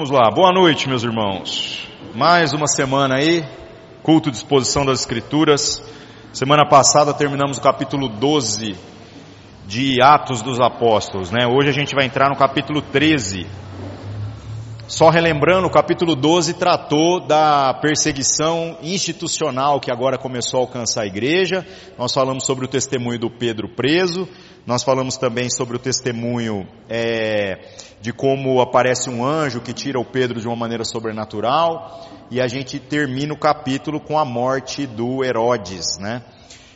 Vamos lá, boa noite, meus irmãos. Mais uma semana aí, culto de exposição das Escrituras. Semana passada terminamos o capítulo 12 de Atos dos Apóstolos, né? Hoje a gente vai entrar no capítulo 13. Só relembrando, o capítulo 12 tratou da perseguição institucional que agora começou a alcançar a igreja. Nós falamos sobre o testemunho do Pedro preso. Nós falamos também sobre o testemunho é, de como aparece um anjo que tira o Pedro de uma maneira sobrenatural. E a gente termina o capítulo com a morte do Herodes, né?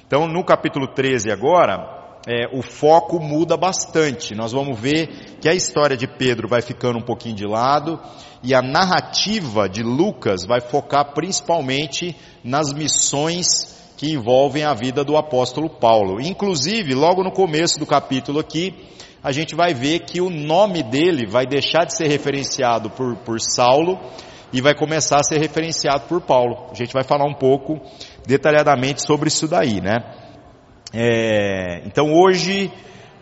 Então, no capítulo 13 agora, é, o foco muda bastante. Nós vamos ver que a história de Pedro vai ficando um pouquinho de lado e a narrativa de Lucas vai focar principalmente nas missões que envolvem a vida do apóstolo Paulo. Inclusive, logo no começo do capítulo aqui, a gente vai ver que o nome dele vai deixar de ser referenciado por, por Saulo e vai começar a ser referenciado por Paulo. A gente vai falar um pouco detalhadamente sobre isso daí, né? É, então hoje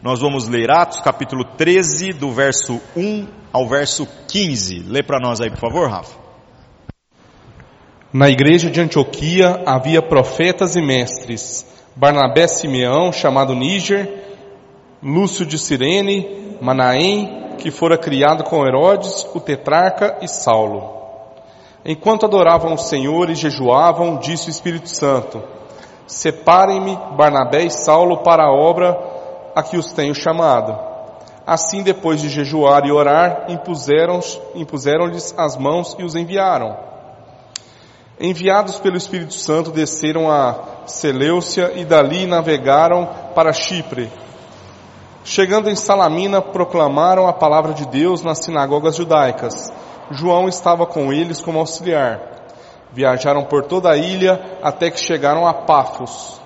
nós vamos ler Atos capítulo 13, do verso 1 ao verso 15. Lê para nós aí, por favor, Rafa. Na igreja de Antioquia havia profetas e mestres, Barnabé Simeão, chamado Níger, Lúcio de Cirene, Manaém, que fora criado com Herodes, o tetrarca e Saulo. Enquanto adoravam o Senhor e jejuavam, disse o Espírito Santo, Separem-me Barnabé e Saulo para a obra a que os tenho chamado. Assim, depois de jejuar e orar, impuseram-lhes impuseram as mãos e os enviaram. Enviados pelo Espírito Santo, desceram a Seleucia e dali navegaram para Chipre. Chegando em Salamina, proclamaram a palavra de Deus nas sinagogas judaicas. João estava com eles como auxiliar. Viajaram por toda a ilha até que chegaram a Pafos.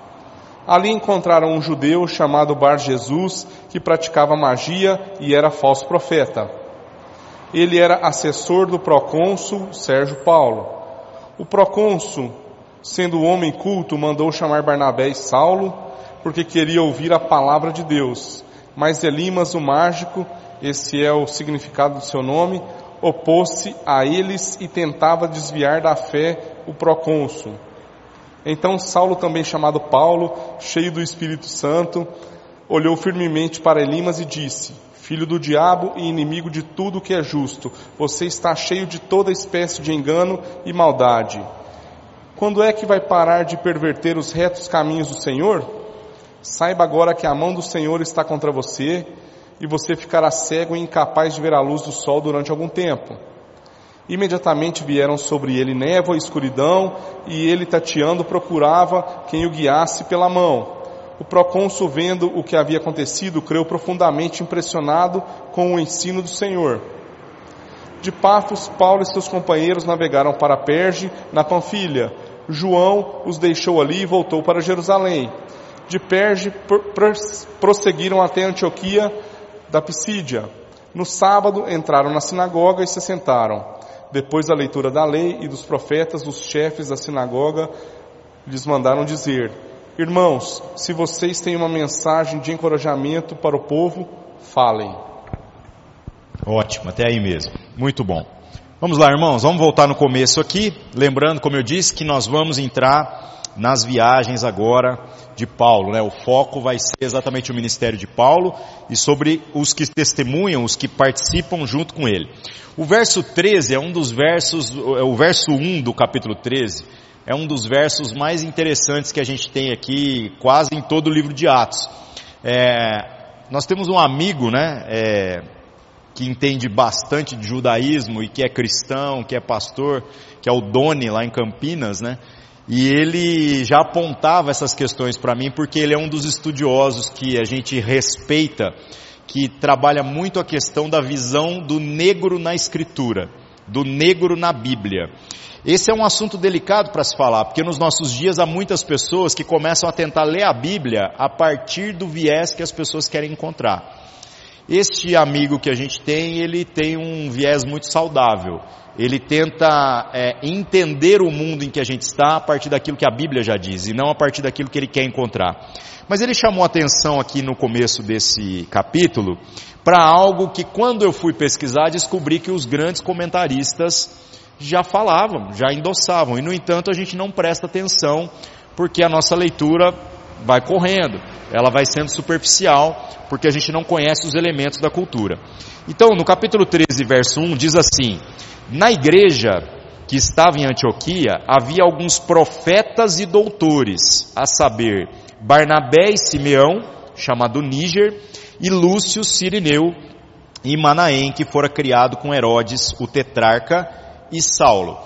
Ali encontraram um judeu chamado Bar Jesus que praticava magia e era falso profeta. Ele era assessor do procônsul Sérgio Paulo. O procônsul, sendo homem culto, mandou chamar Barnabé e Saulo, porque queria ouvir a palavra de Deus. Mas Elimas, o mágico, esse é o significado do seu nome, opôs-se a eles e tentava desviar da fé o procônsul. Então Saulo, também chamado Paulo, cheio do Espírito Santo, olhou firmemente para Elimas e disse: Filho do diabo e inimigo de tudo que é justo, você está cheio de toda espécie de engano e maldade. Quando é que vai parar de perverter os retos caminhos do Senhor? Saiba agora que a mão do Senhor está contra você e você ficará cego e incapaz de ver a luz do sol durante algum tempo. Imediatamente vieram sobre ele névoa e escuridão, e ele, tateando, procurava quem o guiasse pela mão. O procônsul, vendo o que havia acontecido, creu profundamente impressionado com o ensino do Senhor. De Pafos, Paulo e seus companheiros navegaram para Perge, na Panfilha. João os deixou ali e voltou para Jerusalém. De Perge, prosseguiram até Antioquia, da Pisídia. No sábado entraram na sinagoga e se sentaram. Depois da leitura da lei e dos profetas, os chefes da sinagoga lhes mandaram dizer: Irmãos, se vocês têm uma mensagem de encorajamento para o povo, falem. Ótimo, até aí mesmo. Muito bom. Vamos lá, irmãos, vamos voltar no começo aqui, lembrando, como eu disse, que nós vamos entrar nas viagens agora de Paulo, né? O foco vai ser exatamente o ministério de Paulo e sobre os que testemunham, os que participam junto com ele. O verso 13 é um dos versos, é o verso 1 do capítulo 13, é um dos versos mais interessantes que a gente tem aqui quase em todo o livro de Atos. É, nós temos um amigo, né, é, que entende bastante de judaísmo e que é cristão, que é pastor, que é o Doni lá em Campinas, né? E ele já apontava essas questões para mim porque ele é um dos estudiosos que a gente respeita, que trabalha muito a questão da visão do negro na escritura, do negro na Bíblia. Esse é um assunto delicado para se falar, porque nos nossos dias há muitas pessoas que começam a tentar ler a Bíblia a partir do viés que as pessoas querem encontrar. Este amigo que a gente tem, ele tem um viés muito saudável. Ele tenta é, entender o mundo em que a gente está a partir daquilo que a Bíblia já diz e não a partir daquilo que ele quer encontrar. Mas ele chamou atenção aqui no começo desse capítulo para algo que quando eu fui pesquisar descobri que os grandes comentaristas já falavam, já endossavam, e no entanto a gente não presta atenção porque a nossa leitura vai correndo, ela vai sendo superficial, porque a gente não conhece os elementos da cultura. Então, no capítulo 13, verso 1, diz assim: Na igreja que estava em Antioquia, havia alguns profetas e doutores, a saber, Barnabé e Simeão, chamado Níger, e Lúcio Sirineu e Manaém, que fora criado com Herodes, o tetrarca, e Saulo.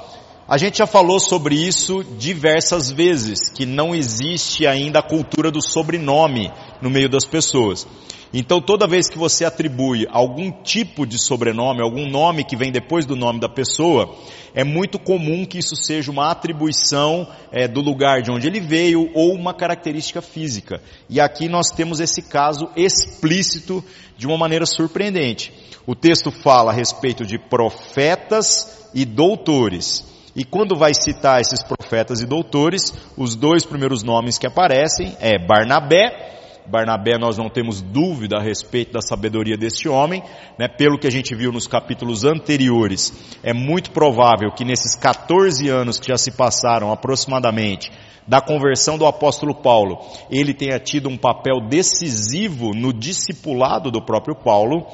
A gente já falou sobre isso diversas vezes, que não existe ainda a cultura do sobrenome no meio das pessoas. Então toda vez que você atribui algum tipo de sobrenome, algum nome que vem depois do nome da pessoa, é muito comum que isso seja uma atribuição é, do lugar de onde ele veio ou uma característica física. E aqui nós temos esse caso explícito de uma maneira surpreendente. O texto fala a respeito de profetas e doutores. E quando vai citar esses profetas e doutores, os dois primeiros nomes que aparecem é Barnabé. Barnabé nós não temos dúvida a respeito da sabedoria deste homem, né? pelo que a gente viu nos capítulos anteriores, é muito provável que nesses 14 anos que já se passaram aproximadamente, da conversão do apóstolo Paulo, ele tenha tido um papel decisivo no discipulado do próprio Paulo,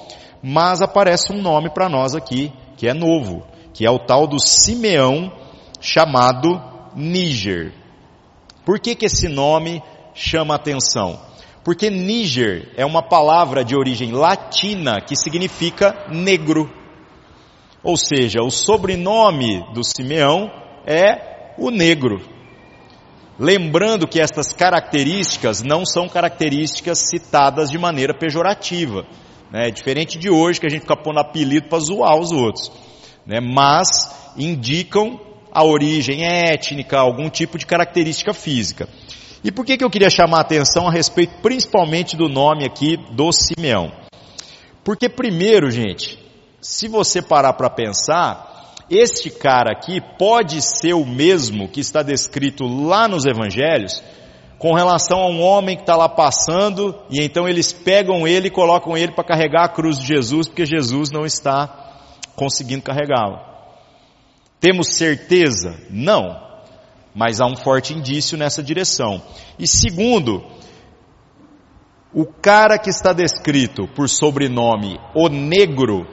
mas aparece um nome para nós aqui, que é novo, que é o tal do Simeão chamado Níger. Por que, que esse nome chama atenção? Porque Níger é uma palavra de origem latina que significa negro. Ou seja, o sobrenome do Simeão é o negro. Lembrando que estas características não são características citadas de maneira pejorativa. Né? É diferente de hoje que a gente fica pondo apelido para zoar os outros né, mas indicam a origem étnica, algum tipo de característica física. E por que, que eu queria chamar a atenção a respeito principalmente do nome aqui do Simeão? Porque primeiro, gente, se você parar para pensar, este cara aqui pode ser o mesmo que está descrito lá nos evangelhos, com relação a um homem que está lá passando, e então eles pegam ele e colocam ele para carregar a cruz de Jesus, porque Jesus não está conseguindo carregá-la. Temos certeza? Não. Mas há um forte indício nessa direção. E segundo, o cara que está descrito por sobrenome o negro,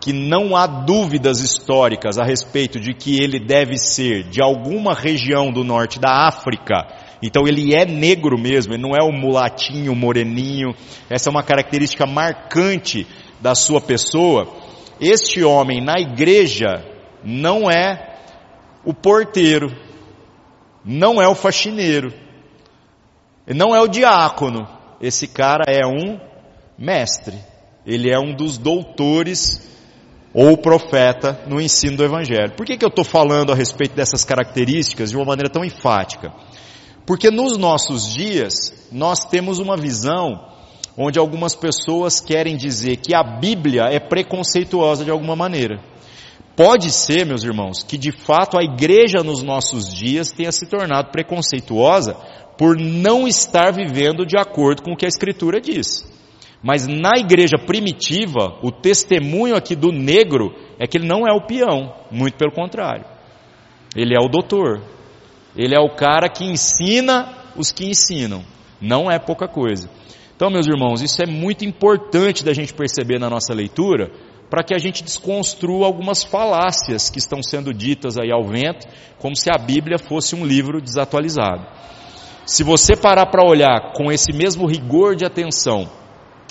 que não há dúvidas históricas a respeito de que ele deve ser de alguma região do norte da África, então ele é negro mesmo, ele não é o mulatinho, o moreninho, essa é uma característica marcante da sua pessoa, este homem na igreja não é o porteiro, não é o faxineiro, não é o diácono. Esse cara é um mestre. Ele é um dos doutores ou profeta no ensino do Evangelho. Por que, que eu estou falando a respeito dessas características de uma maneira tão enfática? Porque nos nossos dias nós temos uma visão onde algumas pessoas querem dizer que a Bíblia é preconceituosa de alguma maneira. Pode ser, meus irmãos, que de fato a igreja nos nossos dias tenha se tornado preconceituosa por não estar vivendo de acordo com o que a Escritura diz. Mas na igreja primitiva, o testemunho aqui do negro é que ele não é o peão, muito pelo contrário. Ele é o doutor. Ele é o cara que ensina os que ensinam. Não é pouca coisa. Então, meus irmãos, isso é muito importante da gente perceber na nossa leitura, para que a gente desconstrua algumas falácias que estão sendo ditas aí ao vento, como se a Bíblia fosse um livro desatualizado. Se você parar para olhar com esse mesmo rigor de atenção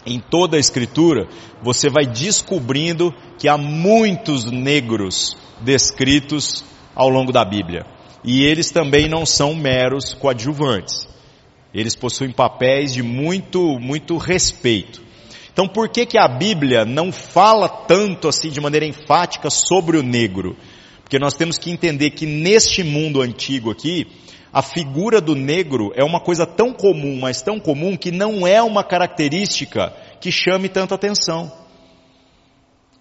em toda a Escritura, você vai descobrindo que há muitos negros descritos ao longo da Bíblia. E eles também não são meros coadjuvantes. Eles possuem papéis de muito, muito respeito. Então por que que a Bíblia não fala tanto assim de maneira enfática sobre o negro? Porque nós temos que entender que neste mundo antigo aqui, a figura do negro é uma coisa tão comum, mas tão comum que não é uma característica que chame tanta atenção.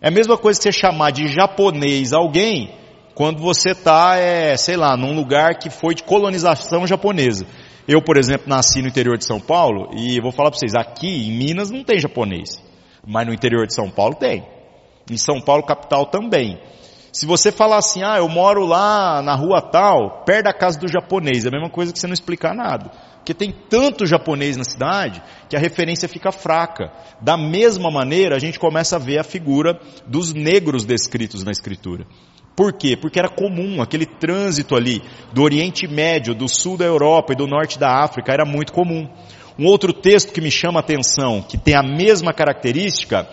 É a mesma coisa que você chamar de japonês alguém quando você está, é, sei lá, num lugar que foi de colonização japonesa. Eu, por exemplo, nasci no interior de São Paulo e vou falar para vocês, aqui em Minas não tem japonês, mas no interior de São Paulo tem. Em São Paulo capital também. Se você falar assim, ah, eu moro lá na rua tal, perto da casa do japonês, é a mesma coisa que você não explicar nada. Porque tem tanto japonês na cidade que a referência fica fraca. Da mesma maneira, a gente começa a ver a figura dos negros descritos na escritura. Por quê? Porque era comum, aquele trânsito ali do Oriente Médio, do sul da Europa e do norte da África era muito comum. Um outro texto que me chama a atenção, que tem a mesma característica,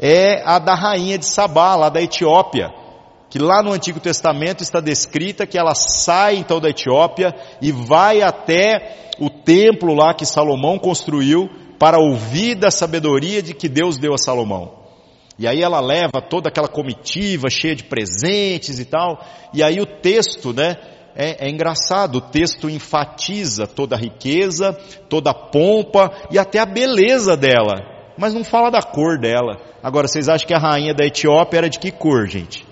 é a da rainha de Sabá, lá da Etiópia, que lá no Antigo Testamento está descrita que ela sai então da Etiópia e vai até o templo lá que Salomão construiu para ouvir da sabedoria de que Deus deu a Salomão. E aí ela leva toda aquela comitiva cheia de presentes e tal. E aí o texto, né? É, é, engraçado, o texto enfatiza toda a riqueza, toda a pompa e até a beleza dela, mas não fala da cor dela. Agora, vocês acham que a rainha da Etiópia era de que cor, gente?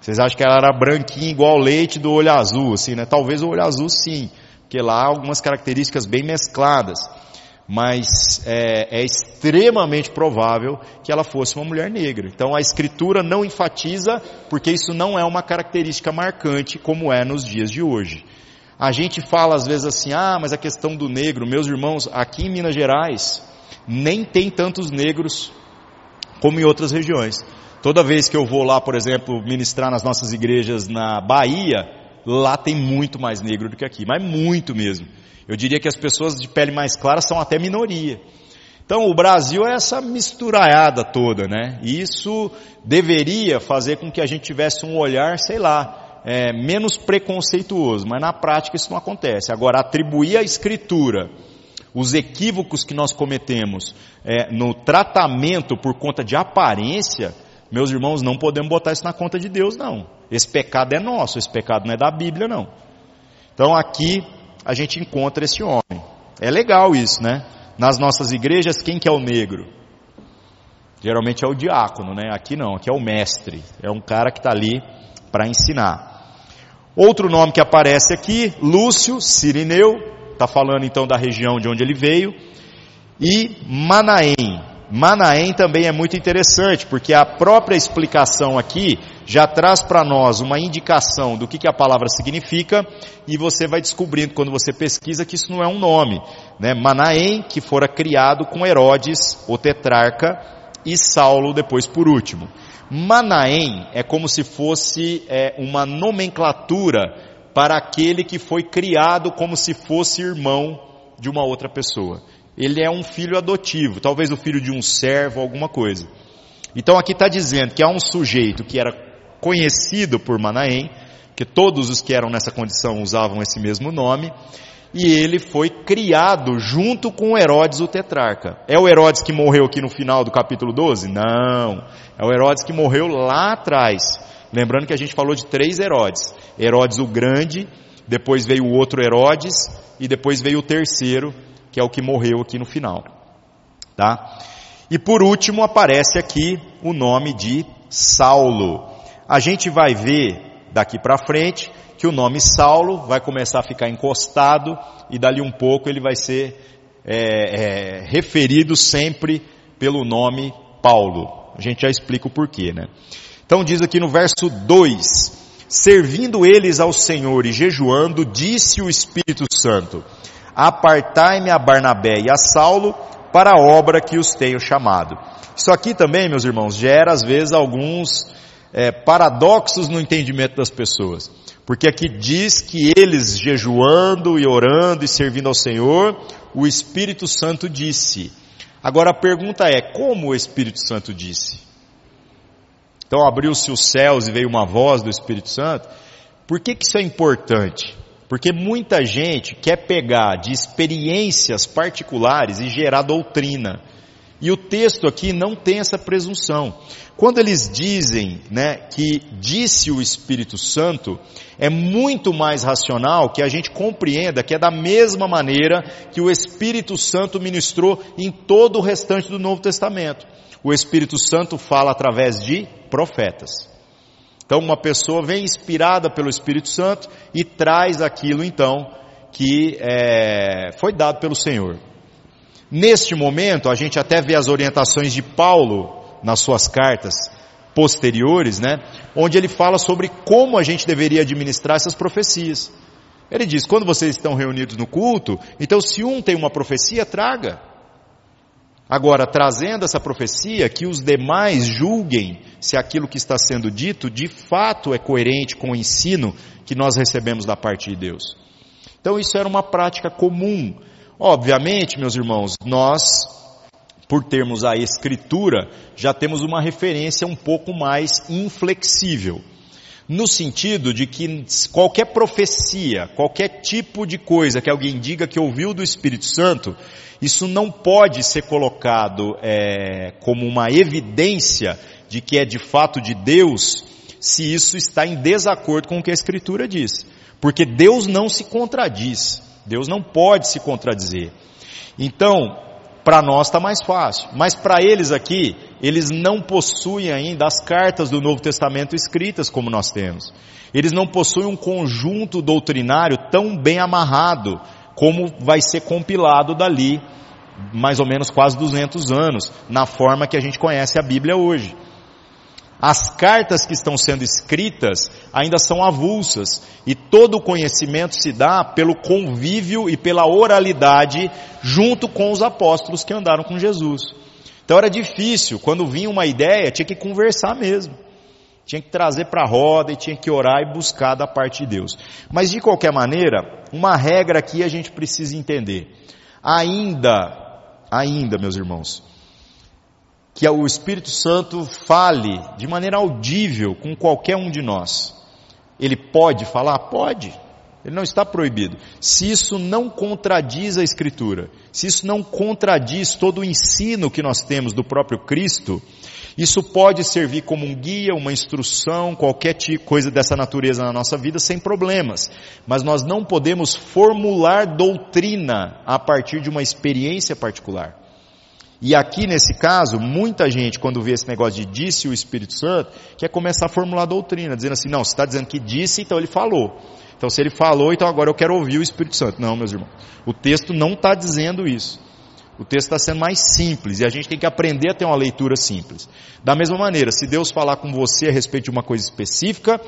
Vocês acham que ela era branquinha igual leite do olho azul, assim, né? Talvez o olho azul sim, porque lá há algumas características bem mescladas mas é, é, extremamente provável que ela fosse uma mulher negra. Então a escritura não enfatiza, porque isso não é uma característica marcante como é nos dias de hoje. A gente fala às vezes assim, ah, mas a questão do negro, meus irmãos, aqui em Minas Gerais, nem tem tantos negros como em outras regiões. Toda vez que eu vou lá, por exemplo, ministrar nas nossas igrejas na Bahia, lá tem muito mais negro do que aqui, mas muito mesmo. Eu diria que as pessoas de pele mais clara são até minoria. Então o Brasil é essa misturaiada toda, né? E isso deveria fazer com que a gente tivesse um olhar, sei lá, é, menos preconceituoso, mas na prática isso não acontece. Agora, atribuir à escritura os equívocos que nós cometemos é, no tratamento por conta de aparência, meus irmãos, não podemos botar isso na conta de Deus, não. Esse pecado é nosso, esse pecado não é da Bíblia, não. Então aqui a gente encontra esse homem. É legal isso, né? Nas nossas igrejas, quem que é o negro? Geralmente é o diácono, né? Aqui não, aqui é o mestre. É um cara que está ali para ensinar. Outro nome que aparece aqui, Lúcio Sirineu, está falando então da região de onde ele veio, e Manaém. Manaém também é muito interessante, porque a própria explicação aqui já traz para nós uma indicação do que, que a palavra significa, e você vai descobrindo quando você pesquisa que isso não é um nome. Né? Manaém, que fora criado com Herodes, o tetrarca, e Saulo depois por último. Manaém é como se fosse é, uma nomenclatura para aquele que foi criado como se fosse irmão de uma outra pessoa ele é um filho adotivo, talvez o filho de um servo, alguma coisa. Então aqui está dizendo que há um sujeito que era conhecido por Manaém, que todos os que eram nessa condição usavam esse mesmo nome, e ele foi criado junto com Herodes o tetrarca. É o Herodes que morreu aqui no final do capítulo 12? Não. É o Herodes que morreu lá atrás. Lembrando que a gente falou de três Herodes. Herodes o Grande, depois veio o outro Herodes, e depois veio o terceiro, que é o que morreu aqui no final. Tá? E por último aparece aqui o nome de Saulo. A gente vai ver daqui para frente que o nome Saulo vai começar a ficar encostado e dali um pouco ele vai ser é, é, referido sempre pelo nome Paulo. A gente já explica o porquê, né? Então diz aqui no verso 2: Servindo eles ao Senhor e jejuando, disse o Espírito Santo: apartai-me a Barnabé e a Saulo para a obra que os tenho chamado. Isso aqui também, meus irmãos, gera às vezes alguns é, paradoxos no entendimento das pessoas. Porque aqui diz que eles jejuando e orando e servindo ao Senhor, o Espírito Santo disse. Agora a pergunta é, como o Espírito Santo disse? Então abriu-se os céus e veio uma voz do Espírito Santo. Por que, que isso é importante? Porque muita gente quer pegar de experiências particulares e gerar doutrina. E o texto aqui não tem essa presunção. Quando eles dizem, né, que disse o Espírito Santo, é muito mais racional que a gente compreenda que é da mesma maneira que o Espírito Santo ministrou em todo o restante do Novo Testamento. O Espírito Santo fala através de profetas. Então uma pessoa vem inspirada pelo Espírito Santo e traz aquilo então que é, foi dado pelo Senhor. Neste momento, a gente até vê as orientações de Paulo nas suas cartas posteriores, né? Onde ele fala sobre como a gente deveria administrar essas profecias. Ele diz: quando vocês estão reunidos no culto, então se um tem uma profecia, traga. Agora, trazendo essa profecia, que os demais julguem se aquilo que está sendo dito de fato é coerente com o ensino que nós recebemos da parte de Deus. Então, isso era uma prática comum Obviamente, meus irmãos, nós, por termos a Escritura, já temos uma referência um pouco mais inflexível. No sentido de que qualquer profecia, qualquer tipo de coisa que alguém diga que ouviu do Espírito Santo, isso não pode ser colocado é, como uma evidência de que é de fato de Deus, se isso está em desacordo com o que a Escritura diz. Porque Deus não se contradiz. Deus não pode se contradizer. Então, para nós está mais fácil. Mas para eles aqui, eles não possuem ainda as cartas do Novo Testamento escritas como nós temos. Eles não possuem um conjunto doutrinário tão bem amarrado como vai ser compilado dali mais ou menos quase 200 anos, na forma que a gente conhece a Bíblia hoje. As cartas que estão sendo escritas ainda são avulsas e todo o conhecimento se dá pelo convívio e pela oralidade junto com os apóstolos que andaram com Jesus. Então era difícil, quando vinha uma ideia, tinha que conversar mesmo. Tinha que trazer para a roda e tinha que orar e buscar da parte de Deus. Mas de qualquer maneira, uma regra aqui a gente precisa entender. Ainda, ainda, meus irmãos, que o Espírito Santo fale de maneira audível com qualquer um de nós. Ele pode falar? Pode. Ele não está proibido. Se isso não contradiz a Escritura, se isso não contradiz todo o ensino que nós temos do próprio Cristo, isso pode servir como um guia, uma instrução, qualquer tipo, coisa dessa natureza na nossa vida sem problemas. Mas nós não podemos formular doutrina a partir de uma experiência particular. E aqui nesse caso, muita gente, quando vê esse negócio de disse o Espírito Santo, quer começar a formular a doutrina, dizendo assim, não, você está dizendo que disse, então ele falou. Então se ele falou, então agora eu quero ouvir o Espírito Santo. Não, meus irmãos. O texto não está dizendo isso. O texto está sendo mais simples e a gente tem que aprender a ter uma leitura simples. Da mesma maneira, se Deus falar com você a respeito de uma coisa específica,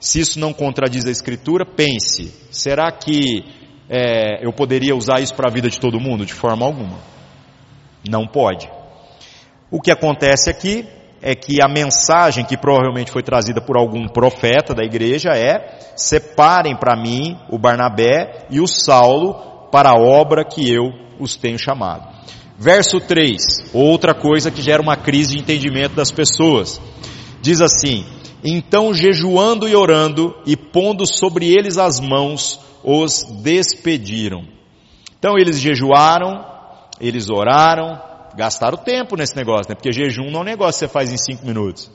se isso não contradiz a Escritura, pense: será que é, eu poderia usar isso para a vida de todo mundo? De forma alguma. Não pode. O que acontece aqui é que a mensagem que provavelmente foi trazida por algum profeta da igreja é: separem para mim o Barnabé e o Saulo para a obra que eu os tenho chamado. Verso 3, outra coisa que gera uma crise de entendimento das pessoas. Diz assim: Então jejuando e orando e pondo sobre eles as mãos, os despediram. Então eles jejuaram, eles oraram, gastaram tempo nesse negócio, né? Porque jejum não é um negócio que você faz em cinco minutos.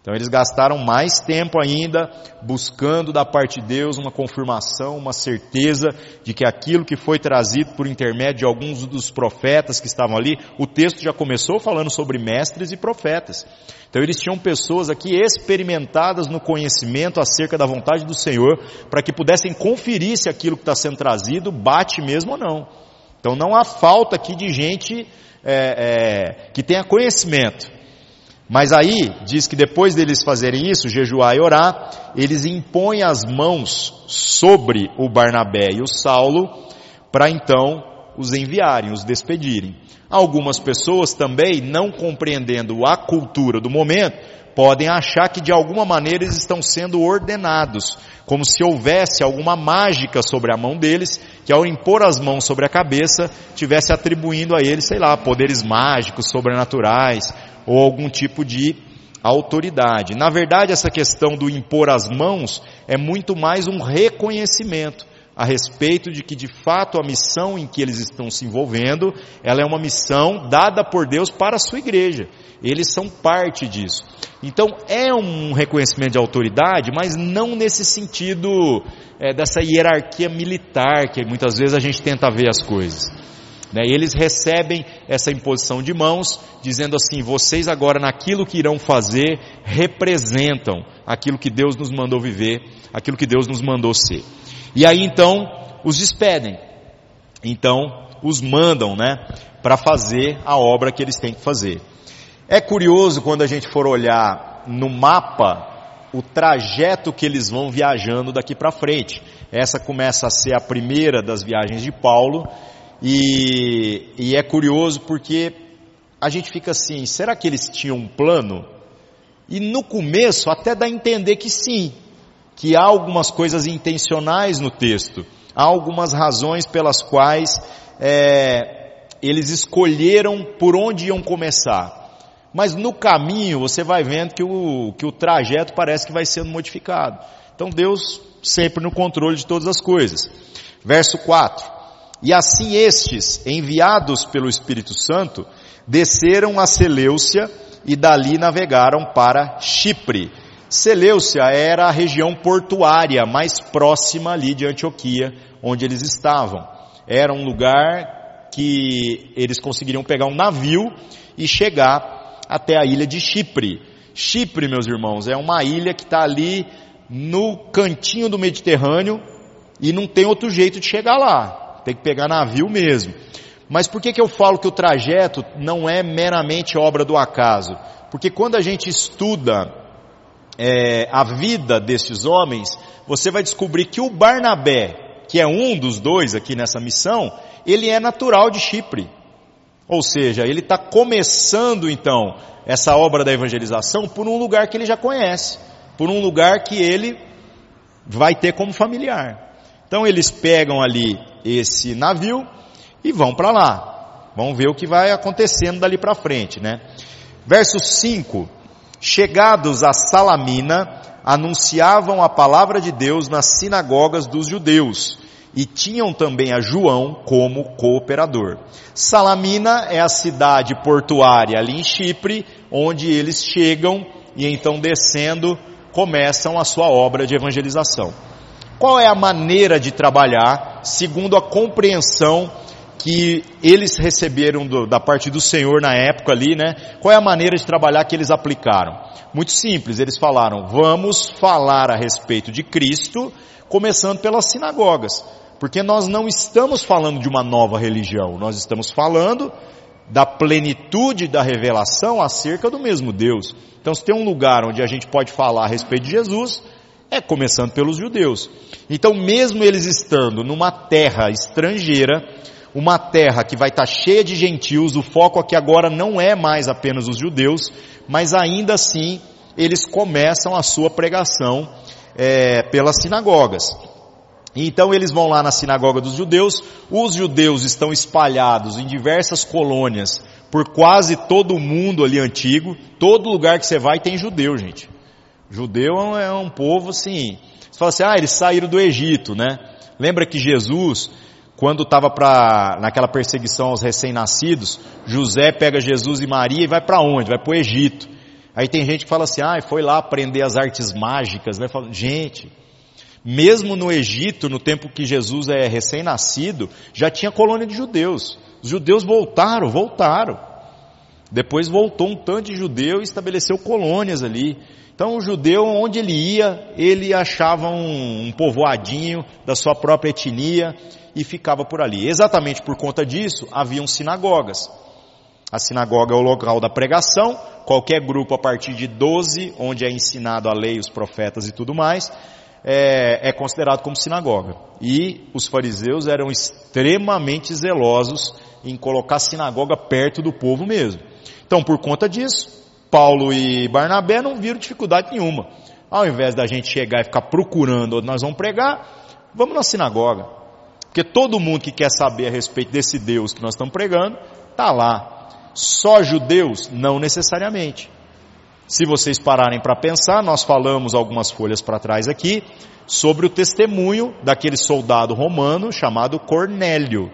Então eles gastaram mais tempo ainda buscando da parte de Deus uma confirmação, uma certeza de que aquilo que foi trazido por intermédio de alguns dos profetas que estavam ali, o texto já começou falando sobre mestres e profetas. Então eles tinham pessoas aqui experimentadas no conhecimento acerca da vontade do Senhor, para que pudessem conferir se aquilo que está sendo trazido bate mesmo ou não. Então não há falta aqui de gente é, é, que tenha conhecimento. Mas aí diz que depois deles fazerem isso, jejuar e orar, eles impõem as mãos sobre o Barnabé e o Saulo para então os enviarem, os despedirem. Algumas pessoas também, não compreendendo a cultura do momento, podem achar que de alguma maneira eles estão sendo ordenados, como se houvesse alguma mágica sobre a mão deles, que ao impor as mãos sobre a cabeça, tivesse atribuindo a eles, sei lá, poderes mágicos, sobrenaturais, ou algum tipo de autoridade. Na verdade, essa questão do impor as mãos é muito mais um reconhecimento a respeito de que de fato a missão em que eles estão se envolvendo, ela é uma missão dada por Deus para a sua igreja. Eles são parte disso. Então é um reconhecimento de autoridade, mas não nesse sentido é, dessa hierarquia militar que muitas vezes a gente tenta ver as coisas. Né? Eles recebem essa imposição de mãos, dizendo assim: vocês agora naquilo que irão fazer representam aquilo que Deus nos mandou viver, aquilo que Deus nos mandou ser. E aí então os despedem. Então os mandam, né, para fazer a obra que eles têm que fazer. É curioso quando a gente for olhar no mapa o trajeto que eles vão viajando daqui para frente. Essa começa a ser a primeira das viagens de Paulo e, e é curioso porque a gente fica assim, será que eles tinham um plano? E no começo até dá a entender que sim, que há algumas coisas intencionais no texto, há algumas razões pelas quais é, eles escolheram por onde iam começar. Mas no caminho você vai vendo que o, que o trajeto parece que vai sendo modificado. Então Deus sempre no controle de todas as coisas. Verso 4. E assim estes, enviados pelo Espírito Santo, desceram a Seleucia e dali navegaram para Chipre. Seleucia era a região portuária mais próxima ali de Antioquia, onde eles estavam. Era um lugar que eles conseguiriam pegar um navio e chegar até a ilha de Chipre. Chipre, meus irmãos, é uma ilha que está ali no cantinho do Mediterrâneo e não tem outro jeito de chegar lá tem que pegar navio mesmo. Mas por que, que eu falo que o trajeto não é meramente obra do acaso? Porque quando a gente estuda é, a vida desses homens, você vai descobrir que o Barnabé, que é um dos dois aqui nessa missão, ele é natural de Chipre. Ou seja, ele está começando então essa obra da evangelização por um lugar que ele já conhece, por um lugar que ele vai ter como familiar. Então eles pegam ali esse navio e vão para lá. Vamos ver o que vai acontecendo dali para frente, né? Verso 5. Chegados a Salamina, anunciavam a palavra de Deus nas sinagogas dos judeus e tinham também a João como cooperador. Salamina é a cidade portuária ali em Chipre, onde eles chegam e então descendo começam a sua obra de evangelização. Qual é a maneira de trabalhar segundo a compreensão que eles receberam do, da parte do Senhor na época ali, né? Qual é a maneira de trabalhar que eles aplicaram? Muito simples, eles falaram: vamos falar a respeito de Cristo, começando pelas sinagogas, porque nós não estamos falando de uma nova religião, nós estamos falando da plenitude da revelação acerca do mesmo Deus. Então, se tem um lugar onde a gente pode falar a respeito de Jesus, é começando pelos judeus. Então, mesmo eles estando numa terra estrangeira, uma terra que vai estar cheia de gentios, o foco aqui agora não é mais apenas os judeus, mas ainda assim eles começam a sua pregação é, pelas sinagogas. Então eles vão lá na sinagoga dos judeus, os judeus estão espalhados em diversas colônias por quase todo o mundo ali antigo, todo lugar que você vai tem judeu, gente. Judeu é um povo assim. Você fala assim, ah, eles saíram do Egito, né? Lembra que Jesus, quando estava para naquela perseguição aos recém-nascidos, José pega Jesus e Maria e vai para onde? Vai para o Egito. Aí tem gente que fala assim, ah, foi lá aprender as artes mágicas, né? Fala, gente, mesmo no Egito, no tempo que Jesus é recém-nascido, já tinha colônia de judeus. Os judeus voltaram, voltaram. Depois voltou um tanto de judeu e estabeleceu colônias ali. Então o judeu, onde ele ia, ele achava um, um povoadinho da sua própria etnia e ficava por ali. Exatamente por conta disso, haviam sinagogas. A sinagoga é o local da pregação, qualquer grupo a partir de 12, onde é ensinado a lei, os profetas e tudo mais, é, é considerado como sinagoga. E os fariseus eram extremamente zelosos em colocar a sinagoga perto do povo mesmo. Então, por conta disso, Paulo e Barnabé não viram dificuldade nenhuma. Ao invés da gente chegar e ficar procurando onde nós vamos pregar, vamos na sinagoga. Porque todo mundo que quer saber a respeito desse Deus que nós estamos pregando, está lá. Só judeus? Não necessariamente. Se vocês pararem para pensar, nós falamos algumas folhas para trás aqui sobre o testemunho daquele soldado romano chamado Cornélio.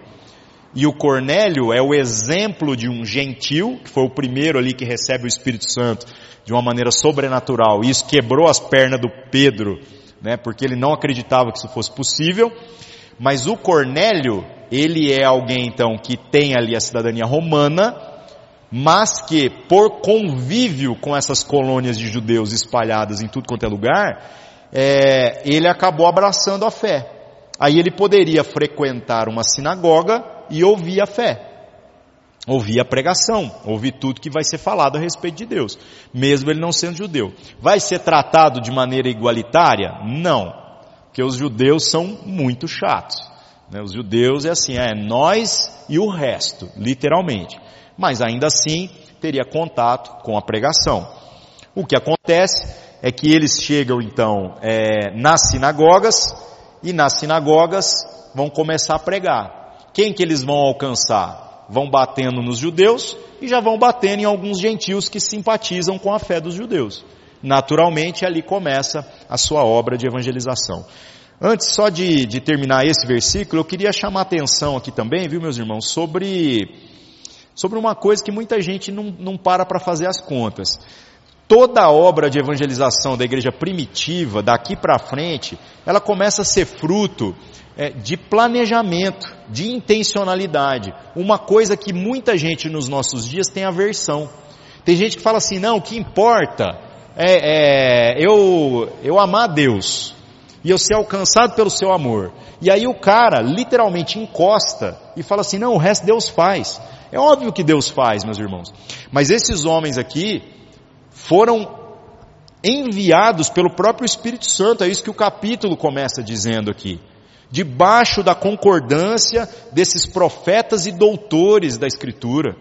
E o Cornélio é o exemplo de um gentil, que foi o primeiro ali que recebe o Espírito Santo de uma maneira sobrenatural. E isso quebrou as pernas do Pedro, né, porque ele não acreditava que isso fosse possível. Mas o Cornélio, ele é alguém então que tem ali a cidadania romana, mas que por convívio com essas colônias de judeus espalhadas em tudo quanto é lugar, é, ele acabou abraçando a fé. Aí ele poderia frequentar uma sinagoga e ouvir a fé, ouvir a pregação, ouvir tudo que vai ser falado a respeito de Deus, mesmo ele não sendo judeu. Vai ser tratado de maneira igualitária? Não, porque os judeus são muito chatos. Né? Os judeus é assim, é nós e o resto, literalmente. Mas ainda assim teria contato com a pregação. O que acontece é que eles chegam então é, nas sinagogas e nas sinagogas vão começar a pregar. Quem que eles vão alcançar? Vão batendo nos judeus e já vão batendo em alguns gentios que simpatizam com a fé dos judeus. Naturalmente ali começa a sua obra de evangelização. Antes só de, de terminar esse versículo, eu queria chamar atenção aqui também, viu meus irmãos, sobre, sobre uma coisa que muita gente não, não para para fazer as contas. Toda a obra de evangelização da igreja primitiva, daqui para frente, ela começa a ser fruto é, de planejamento, de intencionalidade. Uma coisa que muita gente nos nossos dias tem aversão. Tem gente que fala assim, não, o que importa é, é eu, eu amar Deus e eu ser alcançado pelo seu amor. E aí o cara literalmente encosta e fala assim, não, o resto Deus faz. É óbvio que Deus faz, meus irmãos. Mas esses homens aqui, foram enviados pelo próprio Espírito Santo, é isso que o capítulo começa dizendo aqui. Debaixo da concordância desses profetas e doutores da Escritura.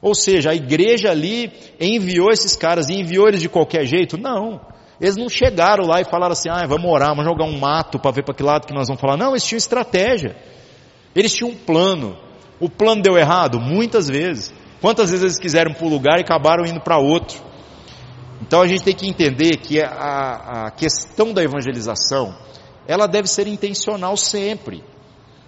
Ou seja, a igreja ali enviou esses caras e enviou eles de qualquer jeito? Não. Eles não chegaram lá e falaram assim, ah, vamos orar, vamos jogar um mato para ver para que lado que nós vamos falar. Não, eles tinham estratégia. Eles tinham um plano. O plano deu errado? Muitas vezes. Quantas vezes eles quiseram para um lugar e acabaram indo para outro? Então a gente tem que entender que a, a questão da evangelização, ela deve ser intencional sempre.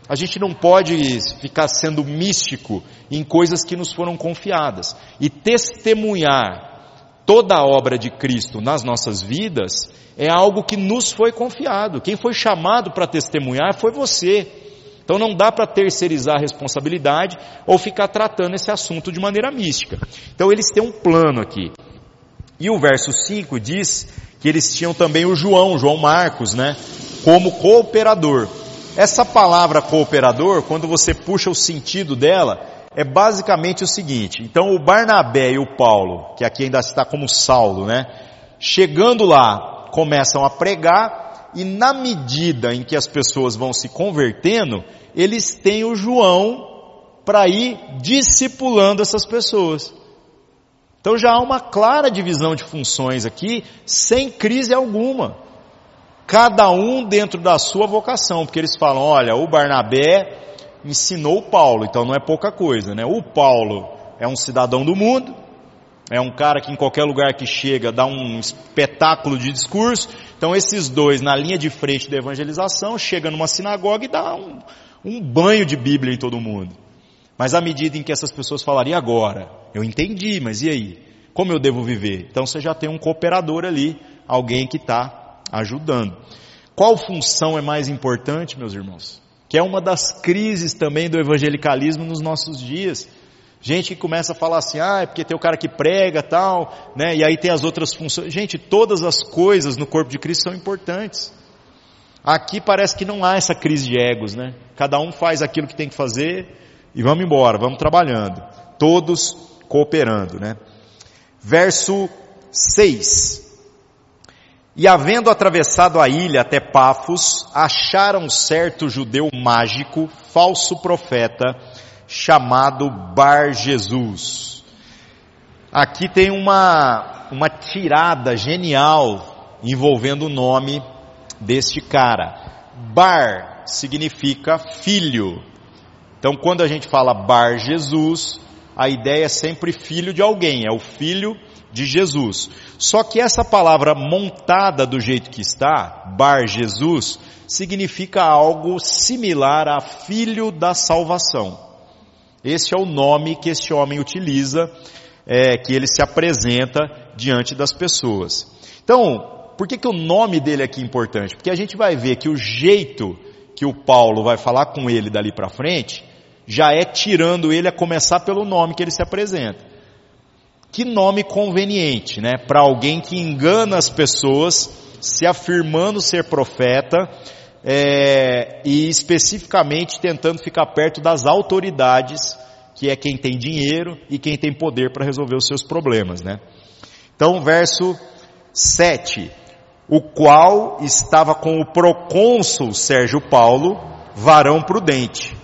A gente não pode ficar sendo místico em coisas que nos foram confiadas. E testemunhar toda a obra de Cristo nas nossas vidas é algo que nos foi confiado. Quem foi chamado para testemunhar foi você. Então não dá para terceirizar a responsabilidade ou ficar tratando esse assunto de maneira mística. Então eles têm um plano aqui. E o verso 5 diz que eles tinham também o João, João Marcos, né? Como cooperador. Essa palavra cooperador, quando você puxa o sentido dela, é basicamente o seguinte. Então o Barnabé e o Paulo, que aqui ainda está como Saulo, né? Chegando lá, começam a pregar e na medida em que as pessoas vão se convertendo, eles têm o João para ir discipulando essas pessoas. Então já há uma clara divisão de funções aqui, sem crise alguma. Cada um dentro da sua vocação, porque eles falam, olha, o Barnabé ensinou o Paulo, então não é pouca coisa, né? O Paulo é um cidadão do mundo, é um cara que em qualquer lugar que chega dá um espetáculo de discurso. Então esses dois na linha de frente da evangelização chega numa sinagoga e dá um, um banho de Bíblia em todo mundo. Mas à medida em que essas pessoas falariam agora, eu entendi, mas e aí? Como eu devo viver? Então você já tem um cooperador ali, alguém que está ajudando. Qual função é mais importante, meus irmãos? Que é uma das crises também do evangelicalismo nos nossos dias. Gente que começa a falar assim, ah, é porque tem o cara que prega tal, né? E aí tem as outras funções. Gente, todas as coisas no corpo de Cristo são importantes. Aqui parece que não há essa crise de egos, né? Cada um faz aquilo que tem que fazer e vamos embora, vamos trabalhando. Todos cooperando, né? Verso 6. E havendo atravessado a ilha até Pafos, acharam certo judeu mágico, falso profeta, chamado Bar Jesus. Aqui tem uma, uma tirada genial envolvendo o nome deste cara. Bar significa filho. Então quando a gente fala Bar Jesus, a ideia é sempre filho de alguém, é o filho de Jesus. Só que essa palavra montada do jeito que está, Bar Jesus, significa algo similar a filho da salvação. Esse é o nome que este homem utiliza, é, que ele se apresenta diante das pessoas. Então, por que, que o nome dele aqui é importante? Porque a gente vai ver que o jeito que o Paulo vai falar com ele dali para frente, já é tirando ele a começar pelo nome que ele se apresenta. Que nome conveniente, né? Para alguém que engana as pessoas, se afirmando ser profeta, é, e especificamente tentando ficar perto das autoridades, que é quem tem dinheiro e quem tem poder para resolver os seus problemas, né? Então, verso 7 o qual estava com o procônsul Sérgio Paulo, varão prudente.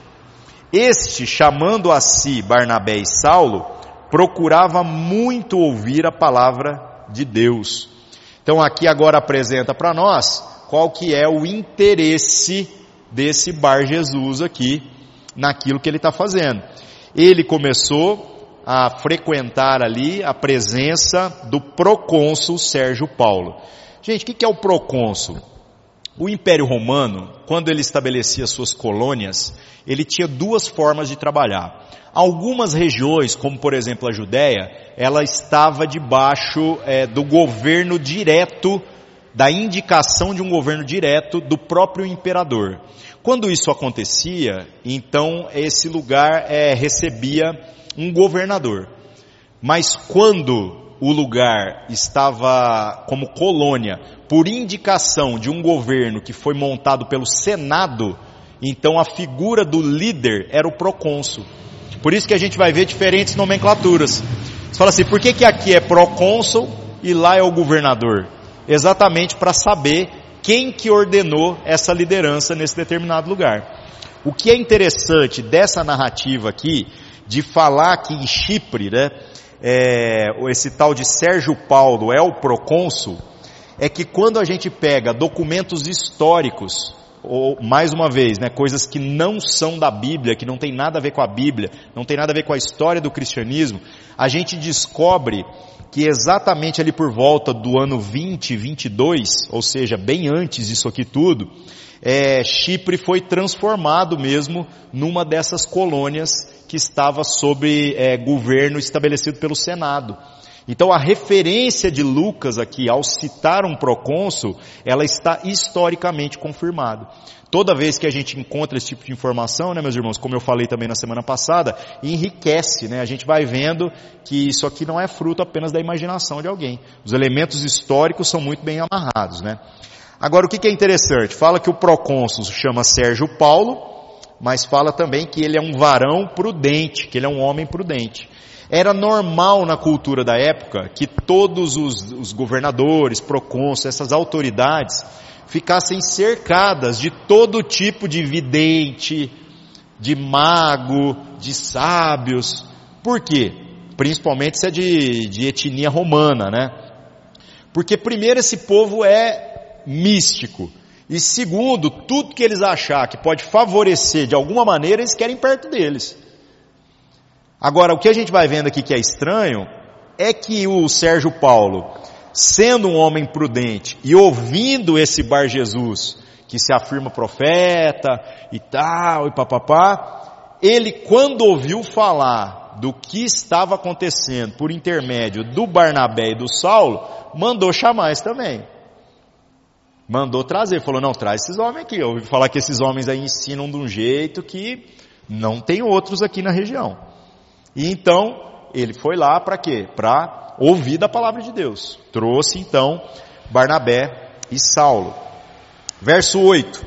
Este, chamando a si Barnabé e Saulo, procurava muito ouvir a palavra de Deus. Então aqui agora apresenta para nós qual que é o interesse desse Bar Jesus aqui, naquilo que ele está fazendo. Ele começou a frequentar ali a presença do procônsul Sérgio Paulo. Gente, o que é o procônsul? O Império Romano, quando ele estabelecia suas colônias, ele tinha duas formas de trabalhar. Algumas regiões, como por exemplo a Judéia, ela estava debaixo é, do governo direto, da indicação de um governo direto do próprio imperador. Quando isso acontecia, então esse lugar é, recebia um governador. Mas quando o lugar estava como colônia por indicação de um governo que foi montado pelo Senado, então a figura do líder era o procônsul. Por isso que a gente vai ver diferentes nomenclaturas. Você fala assim, por que, que aqui é procônsul e lá é o governador? Exatamente para saber quem que ordenou essa liderança nesse determinado lugar. O que é interessante dessa narrativa aqui, de falar que em Chipre, né, é, esse tal de Sérgio Paulo é o procônsul, é que quando a gente pega documentos históricos, ou mais uma vez, né, coisas que não são da Bíblia, que não tem nada a ver com a Bíblia, não tem nada a ver com a história do cristianismo, a gente descobre que exatamente ali por volta do ano 20, 22, ou seja, bem antes disso aqui tudo, é, Chipre foi transformado mesmo numa dessas colônias que estava sob é, governo estabelecido pelo Senado. Então a referência de Lucas aqui ao citar um procônsul, ela está historicamente confirmada. Toda vez que a gente encontra esse tipo de informação, né, meus irmãos, como eu falei também na semana passada, enriquece, né? A gente vai vendo que isso aqui não é fruto apenas da imaginação de alguém. Os elementos históricos são muito bem amarrados, né? Agora, o que é interessante? Fala que o procônsul se chama Sérgio Paulo, mas fala também que ele é um varão prudente, que ele é um homem prudente. Era normal na cultura da época que todos os, os governadores, procônsuls, essas autoridades, ficassem cercadas de todo tipo de vidente, de mago, de sábios. Por quê? Principalmente se é de, de etnia romana, né? Porque primeiro esse povo é místico. E segundo, tudo que eles achar que pode favorecer de alguma maneira, eles querem perto deles. Agora, o que a gente vai vendo aqui que é estranho é que o Sérgio Paulo, sendo um homem prudente e ouvindo esse Bar Jesus, que se afirma profeta e tal, e papapá, ele quando ouviu falar do que estava acontecendo por intermédio do Barnabé e do Saulo, mandou chamar isso também mandou trazer, falou, não, traz esses homens aqui. Eu ouvi falar que esses homens aí ensinam de um jeito que não tem outros aqui na região. E então, ele foi lá para quê? Para ouvir da palavra de Deus. Trouxe então Barnabé e Saulo. Verso 8.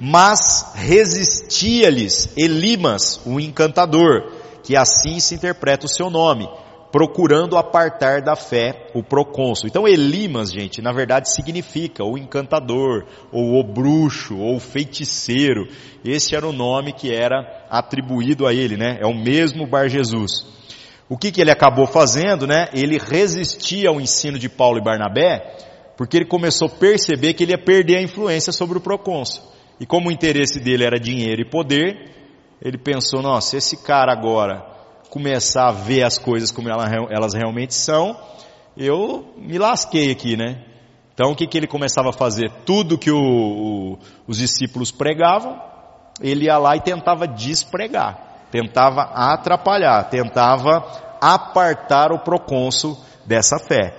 Mas resistia-lhes Elimas, o encantador, que assim se interpreta o seu nome, procurando apartar da fé o procônsul. Então Elimas, gente, na verdade significa o encantador, ou o bruxo, ou o feiticeiro. Esse era o nome que era atribuído a ele, né? É o mesmo Bar Jesus. O que, que ele acabou fazendo, né? Ele resistia ao ensino de Paulo e Barnabé, porque ele começou a perceber que ele ia perder a influência sobre o procônsul. E como o interesse dele era dinheiro e poder, ele pensou, nossa, esse cara agora começar a ver as coisas como elas realmente são, eu me lasquei aqui, né? Então o que, que ele começava a fazer? Tudo que o, o, os discípulos pregavam, ele ia lá e tentava despregar, tentava atrapalhar, tentava apartar o procônsul dessa fé.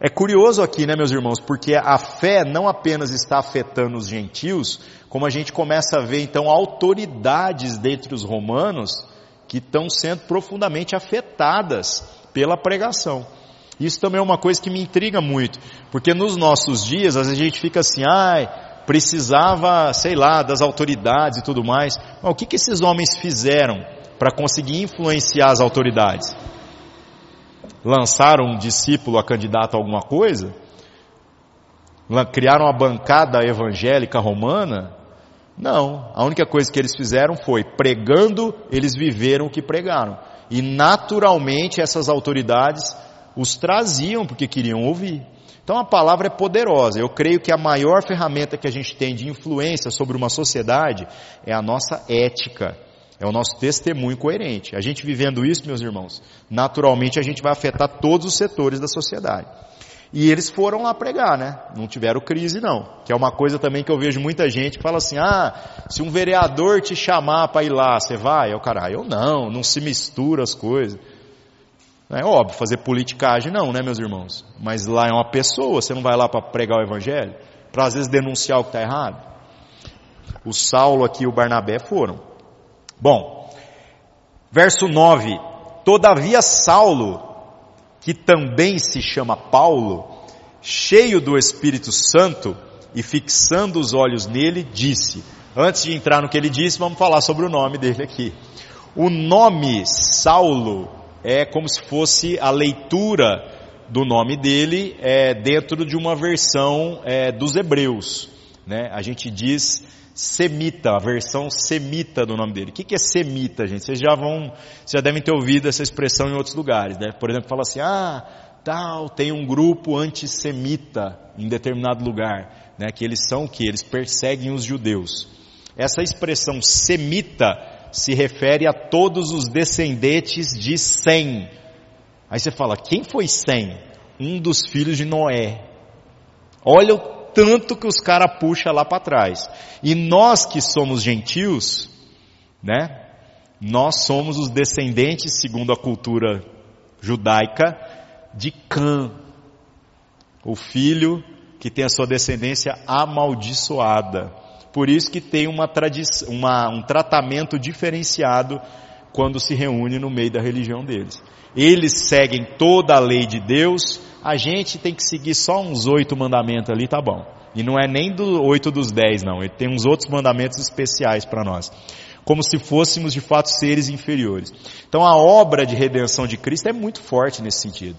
É curioso aqui, né, meus irmãos, porque a fé não apenas está afetando os gentios, como a gente começa a ver então autoridades dentre os romanos que estão sendo profundamente afetadas pela pregação. Isso também é uma coisa que me intriga muito, porque nos nossos dias, às vezes a gente fica assim, ai, precisava, sei lá, das autoridades e tudo mais. Mas o que, que esses homens fizeram para conseguir influenciar as autoridades? Lançaram um discípulo a candidato a alguma coisa? Criaram a bancada evangélica romana? Não. A única coisa que eles fizeram foi, pregando, eles viveram o que pregaram. E naturalmente essas autoridades os traziam porque queriam ouvir. Então a palavra é poderosa. Eu creio que a maior ferramenta que a gente tem de influência sobre uma sociedade é a nossa ética, é o nosso testemunho coerente. A gente vivendo isso, meus irmãos, naturalmente a gente vai afetar todos os setores da sociedade. E eles foram lá pregar, né? Não tiveram crise não. Que é uma coisa também que eu vejo muita gente que fala assim, ah, se um vereador te chamar para ir lá, você vai? Eu, cara, eu não, não se mistura as coisas. É óbvio, fazer politicagem não, né, meus irmãos? Mas lá é uma pessoa, você não vai lá para pregar o evangelho? Para às vezes denunciar o que está errado? O Saulo aqui e o Barnabé foram. Bom, verso 9: Todavia Saulo, que também se chama Paulo, cheio do Espírito Santo e fixando os olhos nele, disse: Antes de entrar no que ele disse, vamos falar sobre o nome dele aqui. O nome Saulo é como se fosse a leitura do nome dele é, dentro de uma versão é, dos hebreus. Né? A gente diz semita, a versão semita do nome dele. O que, é semita, gente? Vocês já vão, vocês já devem ter ouvido essa expressão em outros lugares, né? Por exemplo, fala assim, ah, tal, tem um grupo antissemita em determinado lugar, né? Que eles são o que? Eles perseguem os judeus. Essa expressão semita se refere a todos os descendentes de Sem. Aí você fala, quem foi Sem? Um dos filhos de Noé. Olha o tanto que os caras puxam lá para trás. E nós que somos gentios, né? Nós somos os descendentes, segundo a cultura judaica, de Cã, o filho que tem a sua descendência amaldiçoada. Por isso que tem uma uma, um tratamento diferenciado quando se reúne no meio da religião deles. Eles seguem toda a lei de Deus, a gente tem que seguir só uns oito mandamentos ali, tá bom. E não é nem do oito dos dez, não. Ele tem uns outros mandamentos especiais para nós. Como se fôssemos de fato seres inferiores. Então a obra de redenção de Cristo é muito forte nesse sentido.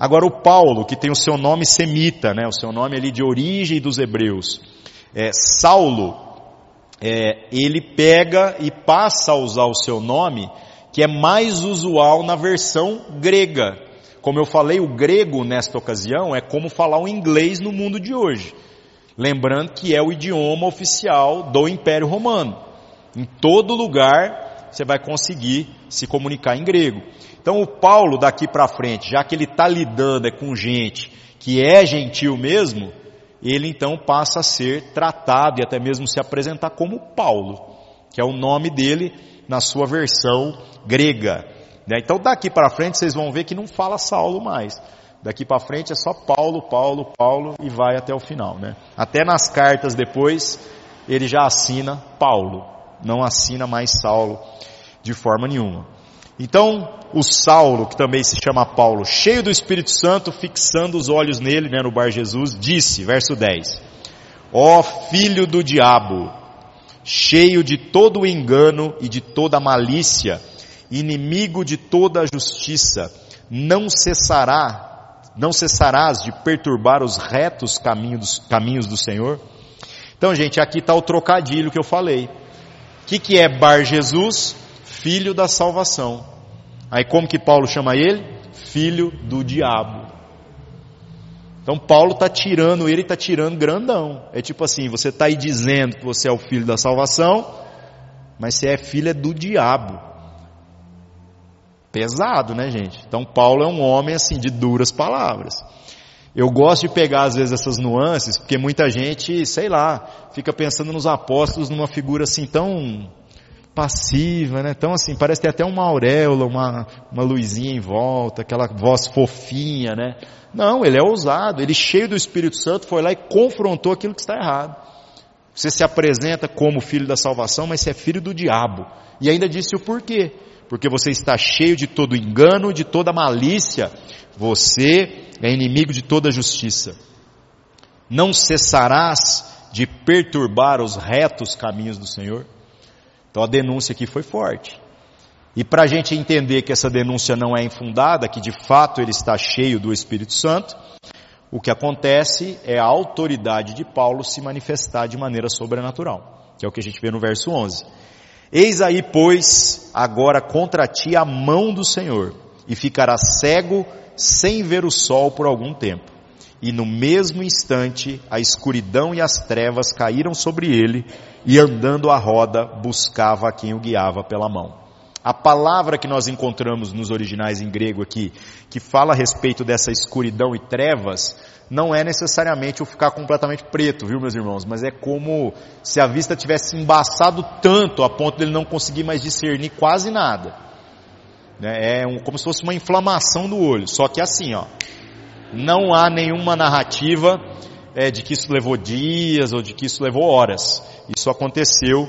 Agora o Paulo, que tem o seu nome semita, né, o seu nome ali de origem dos hebreus, é, Saulo, é, ele pega e passa a usar o seu nome, que é mais usual na versão grega. Como eu falei, o grego nesta ocasião é como falar o inglês no mundo de hoje. Lembrando que é o idioma oficial do Império Romano. Em todo lugar você vai conseguir se comunicar em grego. Então o Paulo daqui para frente, já que ele está lidando é com gente que é gentil mesmo, ele então passa a ser tratado e até mesmo se apresentar como Paulo, que é o nome dele na sua versão grega. Né? Então daqui para frente vocês vão ver que não fala Saulo mais. Daqui para frente é só Paulo, Paulo, Paulo e vai até o final. Né? Até nas cartas depois ele já assina Paulo, não assina mais Saulo de forma nenhuma. Então, o Saulo, que também se chama Paulo, cheio do Espírito Santo, fixando os olhos nele, né, no Bar Jesus, disse, verso 10, ó filho do diabo, cheio de todo o engano e de toda a malícia, inimigo de toda a justiça, não cessará, não cessarás de perturbar os retos caminhos, caminhos do Senhor? Então, gente, aqui está o trocadilho que eu falei. O que, que é Bar Jesus? Filho da salvação. Aí como que Paulo chama ele? Filho do diabo. Então Paulo está tirando ele, está tirando grandão. É tipo assim, você está aí dizendo que você é o filho da salvação, mas você é filha do diabo. pesado, né, gente? Então Paulo é um homem assim de duras palavras. Eu gosto de pegar às vezes essas nuances, porque muita gente, sei lá, fica pensando nos apóstolos numa figura assim tão passiva, né? Então assim, parece ter até uma auréola, uma, uma luzinha em volta, aquela voz fofinha, né? Não, ele é ousado, ele cheio do Espírito Santo foi lá e confrontou aquilo que está errado. Você se apresenta como filho da salvação, mas você é filho do diabo. E ainda disse o porquê. Porque você está cheio de todo engano, de toda malícia. Você é inimigo de toda justiça. Não cessarás de perturbar os retos caminhos do Senhor. Então a denúncia aqui foi forte. E para a gente entender que essa denúncia não é infundada, que de fato ele está cheio do Espírito Santo, o que acontece é a autoridade de Paulo se manifestar de maneira sobrenatural, que é o que a gente vê no verso 11. Eis aí, pois, agora contra ti a mão do Senhor, e ficará cego sem ver o sol por algum tempo. E no mesmo instante a escuridão e as trevas caíram sobre ele, e andando à roda buscava quem o guiava pela mão. A palavra que nós encontramos nos originais em grego aqui, que fala a respeito dessa escuridão e trevas, não é necessariamente o ficar completamente preto, viu meus irmãos? Mas é como se a vista tivesse embaçado tanto a ponto dele não conseguir mais discernir quase nada. Né? É como se fosse uma inflamação do olho. Só que assim, ó, não há nenhuma narrativa é, de que isso levou dias ou de que isso levou horas. Isso aconteceu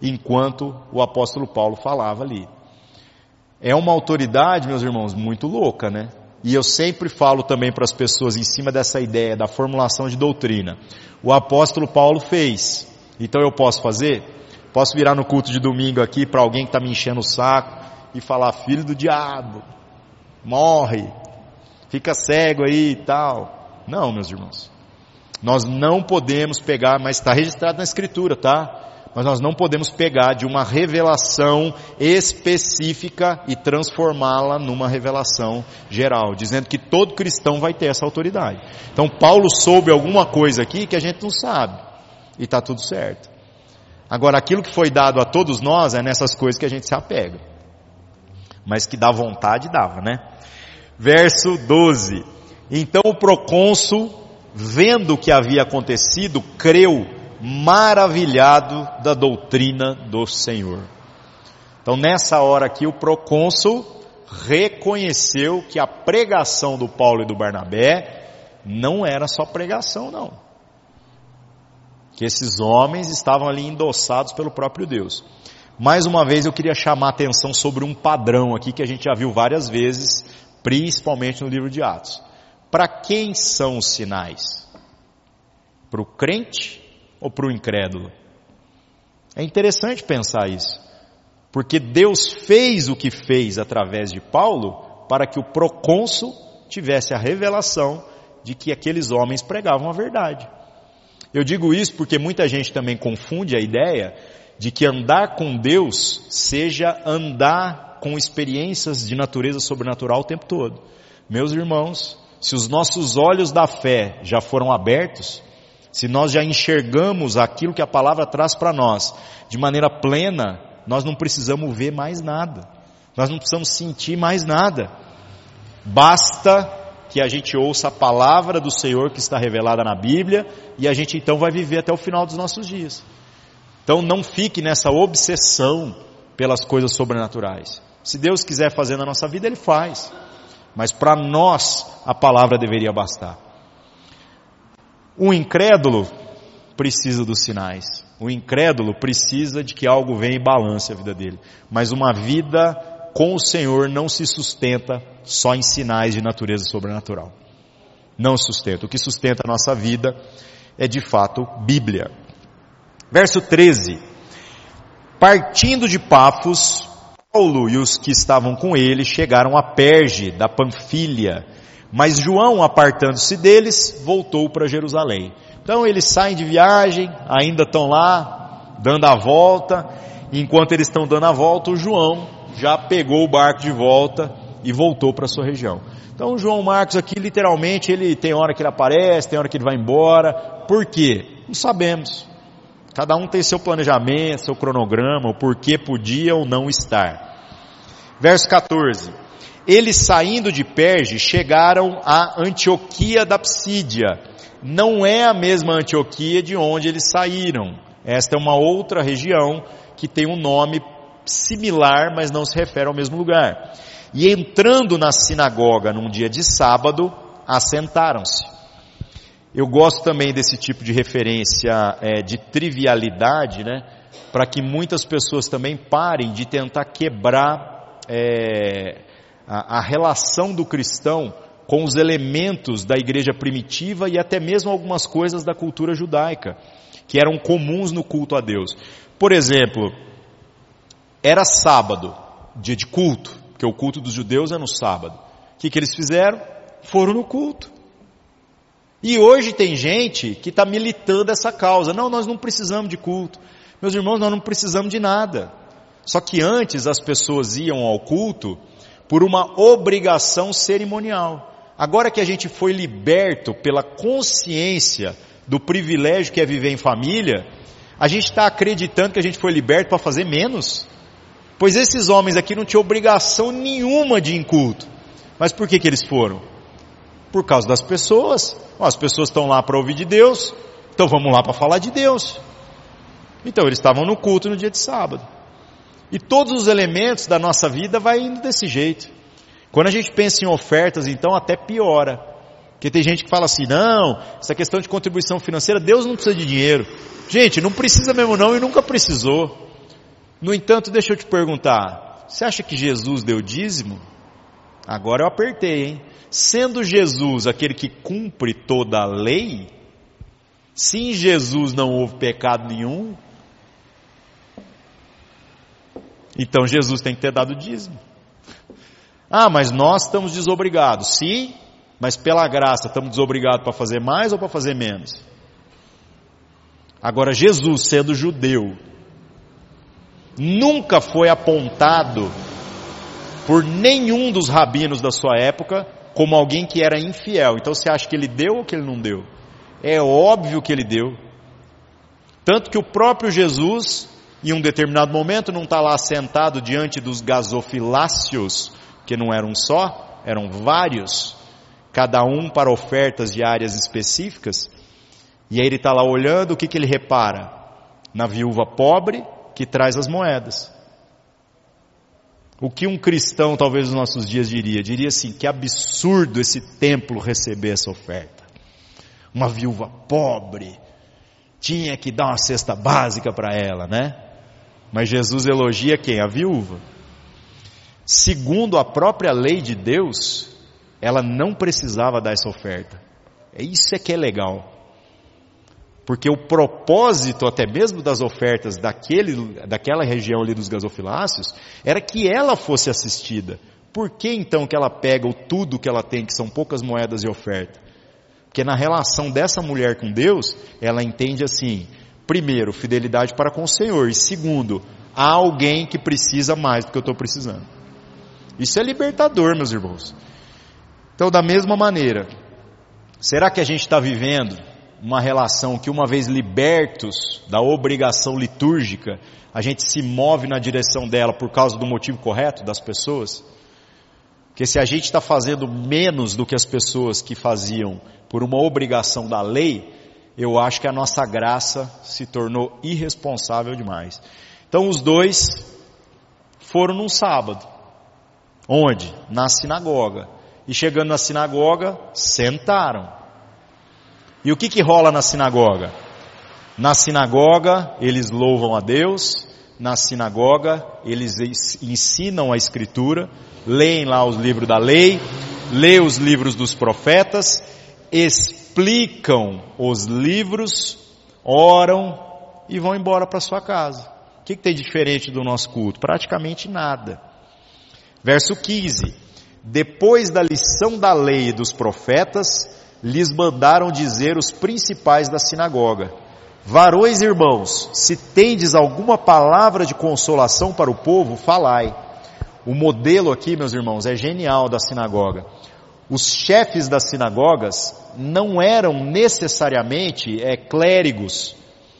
enquanto o apóstolo Paulo falava ali. É uma autoridade, meus irmãos, muito louca, né? E eu sempre falo também para as pessoas em cima dessa ideia da formulação de doutrina. O apóstolo Paulo fez, então eu posso fazer? Posso virar no culto de domingo aqui para alguém que está me enchendo o saco e falar, filho do diabo, morre, fica cego aí e tal. Não, meus irmãos. Nós não podemos pegar, mas está registrado na escritura, tá? mas nós não podemos pegar de uma revelação específica e transformá-la numa revelação geral, dizendo que todo cristão vai ter essa autoridade. Então Paulo soube alguma coisa aqui que a gente não sabe, e está tudo certo. Agora, aquilo que foi dado a todos nós é nessas coisas que a gente se apega, mas que dá vontade, dava, né? Verso 12. Então o procônsul, vendo o que havia acontecido, creu maravilhado da doutrina do Senhor. Então nessa hora aqui o procônsul reconheceu que a pregação do Paulo e do Barnabé não era só pregação não. Que esses homens estavam ali endossados pelo próprio Deus. Mais uma vez eu queria chamar a atenção sobre um padrão aqui que a gente já viu várias vezes, principalmente no livro de Atos. Para quem são os sinais? Para o crente ou para o incrédulo? É interessante pensar isso, porque Deus fez o que fez através de Paulo para que o procônsul tivesse a revelação de que aqueles homens pregavam a verdade. Eu digo isso porque muita gente também confunde a ideia de que andar com Deus seja andar com experiências de natureza sobrenatural o tempo todo. Meus irmãos, se os nossos olhos da fé já foram abertos, se nós já enxergamos aquilo que a palavra traz para nós de maneira plena, nós não precisamos ver mais nada. Nós não precisamos sentir mais nada. Basta que a gente ouça a palavra do Senhor que está revelada na Bíblia e a gente então vai viver até o final dos nossos dias. Então não fique nessa obsessão pelas coisas sobrenaturais. Se Deus quiser fazer na nossa vida, Ele faz. Mas para nós a palavra deveria bastar. O incrédulo precisa dos sinais. O incrédulo precisa de que algo venha e balance a vida dele. Mas uma vida com o Senhor não se sustenta só em sinais de natureza sobrenatural. Não sustenta. O que sustenta a nossa vida é de fato Bíblia. Verso 13. Partindo de Pafos, Paulo e os que estavam com ele chegaram a Perge da Panfilha mas João, apartando-se deles, voltou para Jerusalém. Então eles saem de viagem, ainda estão lá, dando a volta. Enquanto eles estão dando a volta, o João já pegou o barco de volta e voltou para sua região. Então o João Marcos aqui, literalmente, ele tem hora que ele aparece, tem hora que ele vai embora. Por quê? Não sabemos. Cada um tem seu planejamento, seu cronograma, o porquê podia ou não estar. Verso 14. Eles saindo de Perge chegaram a Antioquia da Psídia. Não é a mesma Antioquia de onde eles saíram. Esta é uma outra região que tem um nome similar, mas não se refere ao mesmo lugar. E entrando na sinagoga num dia de sábado, assentaram-se. Eu gosto também desse tipo de referência é, de trivialidade, né? Para que muitas pessoas também parem de tentar quebrar é, a, a relação do cristão com os elementos da igreja primitiva e até mesmo algumas coisas da cultura judaica, que eram comuns no culto a Deus. Por exemplo, era sábado, dia de culto, porque o culto dos judeus é no sábado. O que, que eles fizeram? Foram no culto. E hoje tem gente que está militando essa causa. Não, nós não precisamos de culto. Meus irmãos, nós não precisamos de nada. Só que antes as pessoas iam ao culto por uma obrigação cerimonial. Agora que a gente foi liberto pela consciência do privilégio que é viver em família, a gente está acreditando que a gente foi liberto para fazer menos. Pois esses homens aqui não tinham obrigação nenhuma de ir em culto. Mas por que, que eles foram? Por causa das pessoas. as pessoas estão lá para ouvir de Deus, então vamos lá para falar de Deus. Então eles estavam no culto no dia de sábado. E todos os elementos da nossa vida vai indo desse jeito. Quando a gente pensa em ofertas, então até piora. Porque tem gente que fala assim, não, essa questão de contribuição financeira, Deus não precisa de dinheiro. Gente, não precisa mesmo não e nunca precisou. No entanto, deixa eu te perguntar, você acha que Jesus deu dízimo? Agora eu apertei, hein? Sendo Jesus aquele que cumpre toda a lei, se em Jesus não houve pecado nenhum, então Jesus tem que ter dado dízimo. Ah, mas nós estamos desobrigados. Sim, mas pela graça estamos desobrigados para fazer mais ou para fazer menos? Agora, Jesus, sendo judeu, nunca foi apontado por nenhum dos rabinos da sua época como alguém que era infiel. Então você acha que ele deu ou que ele não deu? É óbvio que ele deu. Tanto que o próprio Jesus, em um determinado momento, não está lá sentado diante dos gasofiláceos, que não eram só, eram vários, cada um para ofertas de áreas específicas. E aí ele está lá olhando, o que, que ele repara? Na viúva pobre que traz as moedas. O que um cristão, talvez nos nossos dias, diria? Diria assim: que absurdo esse templo receber essa oferta. Uma viúva pobre, tinha que dar uma cesta básica para ela, né? Mas Jesus elogia quem? A viúva. Segundo a própria lei de Deus, ela não precisava dar essa oferta. É isso é que é legal. Porque o propósito até mesmo das ofertas daquele, daquela região ali dos gasofiláceos era que ela fosse assistida. Por que então que ela pega o tudo que ela tem, que são poucas moedas de oferta? Porque na relação dessa mulher com Deus, ela entende assim, primeiro, fidelidade para com o Senhor, e segundo, há alguém que precisa mais do que eu estou precisando. Isso é libertador, meus irmãos. Então, da mesma maneira, será que a gente está vivendo uma relação que, uma vez libertos da obrigação litúrgica, a gente se move na direção dela por causa do motivo correto das pessoas? Porque se a gente está fazendo menos do que as pessoas que faziam por uma obrigação da lei, eu acho que a nossa graça se tornou irresponsável demais. Então os dois foram num sábado. Onde? Na sinagoga. E chegando na sinagoga, sentaram. E o que que rola na sinagoga? Na sinagoga, eles louvam a Deus, na sinagoga, eles ensinam a escritura, leem lá os livros da lei, leem os livros dos profetas, explicam os livros, oram e vão embora para sua casa. O que, que tem diferente do nosso culto? Praticamente nada. Verso 15. Depois da lição da lei e dos profetas, lhes mandaram dizer os principais da sinagoga: Varões irmãos, se tendes alguma palavra de consolação para o povo, falai. O modelo aqui, meus irmãos, é genial da sinagoga. Os chefes das sinagogas não eram necessariamente é, clérigos,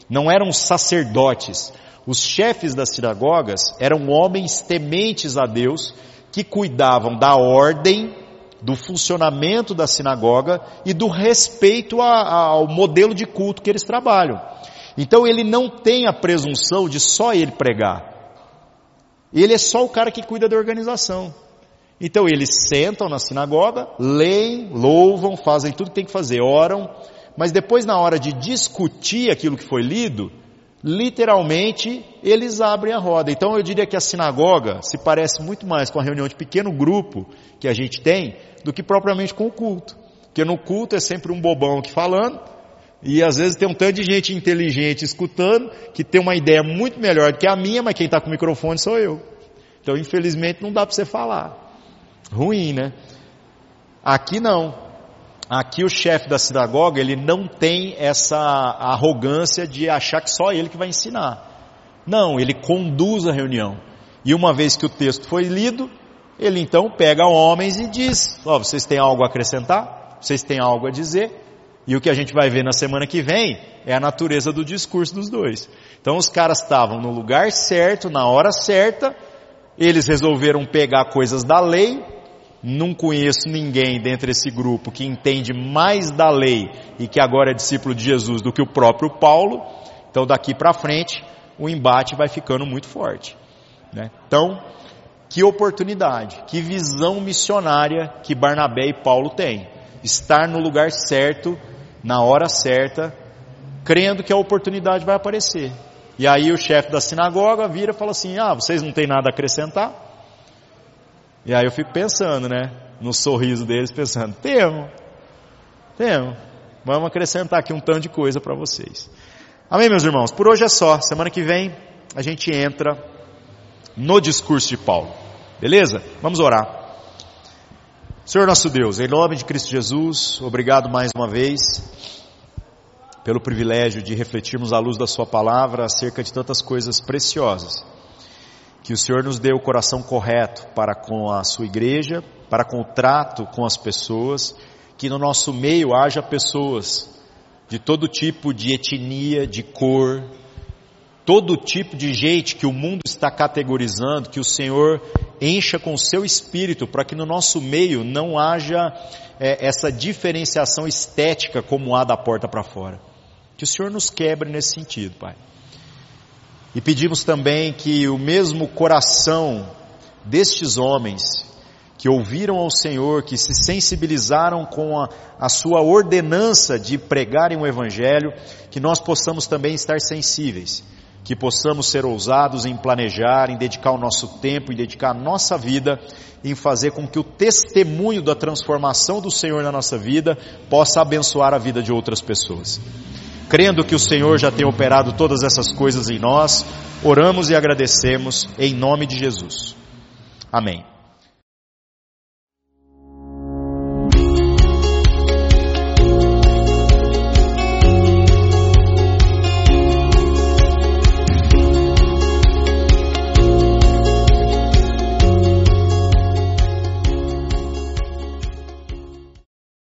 não eram sacerdotes. Os chefes das sinagogas eram homens tementes a Deus que cuidavam da ordem, do funcionamento da sinagoga e do respeito a, ao modelo de culto que eles trabalham. Então ele não tem a presunção de só ele pregar. Ele é só o cara que cuida da organização. Então eles sentam na sinagoga, leem, louvam, fazem tudo que tem que fazer, oram, mas depois na hora de discutir aquilo que foi lido, literalmente eles abrem a roda. Então eu diria que a sinagoga se parece muito mais com a reunião de pequeno grupo que a gente tem do que propriamente com o culto. Porque no culto é sempre um bobão que falando, e às vezes tem um tanto de gente inteligente escutando, que tem uma ideia muito melhor do que a minha, mas quem está com o microfone sou eu. Então infelizmente não dá para você falar. Ruim, né? Aqui não. Aqui o chefe da sinagoga, ele não tem essa arrogância de achar que só ele que vai ensinar. Não, ele conduz a reunião. E uma vez que o texto foi lido, ele então pega homens e diz: Ó, oh, vocês têm algo a acrescentar? Vocês têm algo a dizer? E o que a gente vai ver na semana que vem é a natureza do discurso dos dois. Então os caras estavam no lugar certo, na hora certa, eles resolveram pegar coisas da lei não conheço ninguém dentro desse grupo que entende mais da lei e que agora é discípulo de Jesus do que o próprio Paulo. Então daqui para frente o embate vai ficando muito forte. Né? Então, que oportunidade, que visão missionária que Barnabé e Paulo têm. Estar no lugar certo, na hora certa, crendo que a oportunidade vai aparecer. E aí o chefe da sinagoga vira e fala assim: Ah, vocês não têm nada a acrescentar? E aí eu fico pensando, né? No sorriso deles, pensando, temo, temo. Vamos acrescentar aqui um tanto de coisa para vocês. Amém, meus irmãos? Por hoje é só. Semana que vem a gente entra no discurso de Paulo. Beleza? Vamos orar. Senhor nosso Deus, em nome de Cristo Jesus, obrigado mais uma vez pelo privilégio de refletirmos à luz da Sua palavra acerca de tantas coisas preciosas que o Senhor nos dê o coração correto para com a sua igreja, para com o trato com as pessoas, que no nosso meio haja pessoas de todo tipo de etnia, de cor, todo tipo de gente que o mundo está categorizando, que o Senhor encha com o seu espírito para que no nosso meio não haja é, essa diferenciação estética como há da porta para fora. Que o Senhor nos quebre nesse sentido, Pai. E pedimos também que o mesmo coração destes homens que ouviram ao Senhor, que se sensibilizaram com a, a sua ordenança de pregarem o Evangelho, que nós possamos também estar sensíveis, que possamos ser ousados em planejar, em dedicar o nosso tempo, em dedicar a nossa vida, em fazer com que o testemunho da transformação do Senhor na nossa vida possa abençoar a vida de outras pessoas. Crendo que o Senhor já tem operado todas essas coisas em nós, oramos e agradecemos em nome de Jesus. Amém.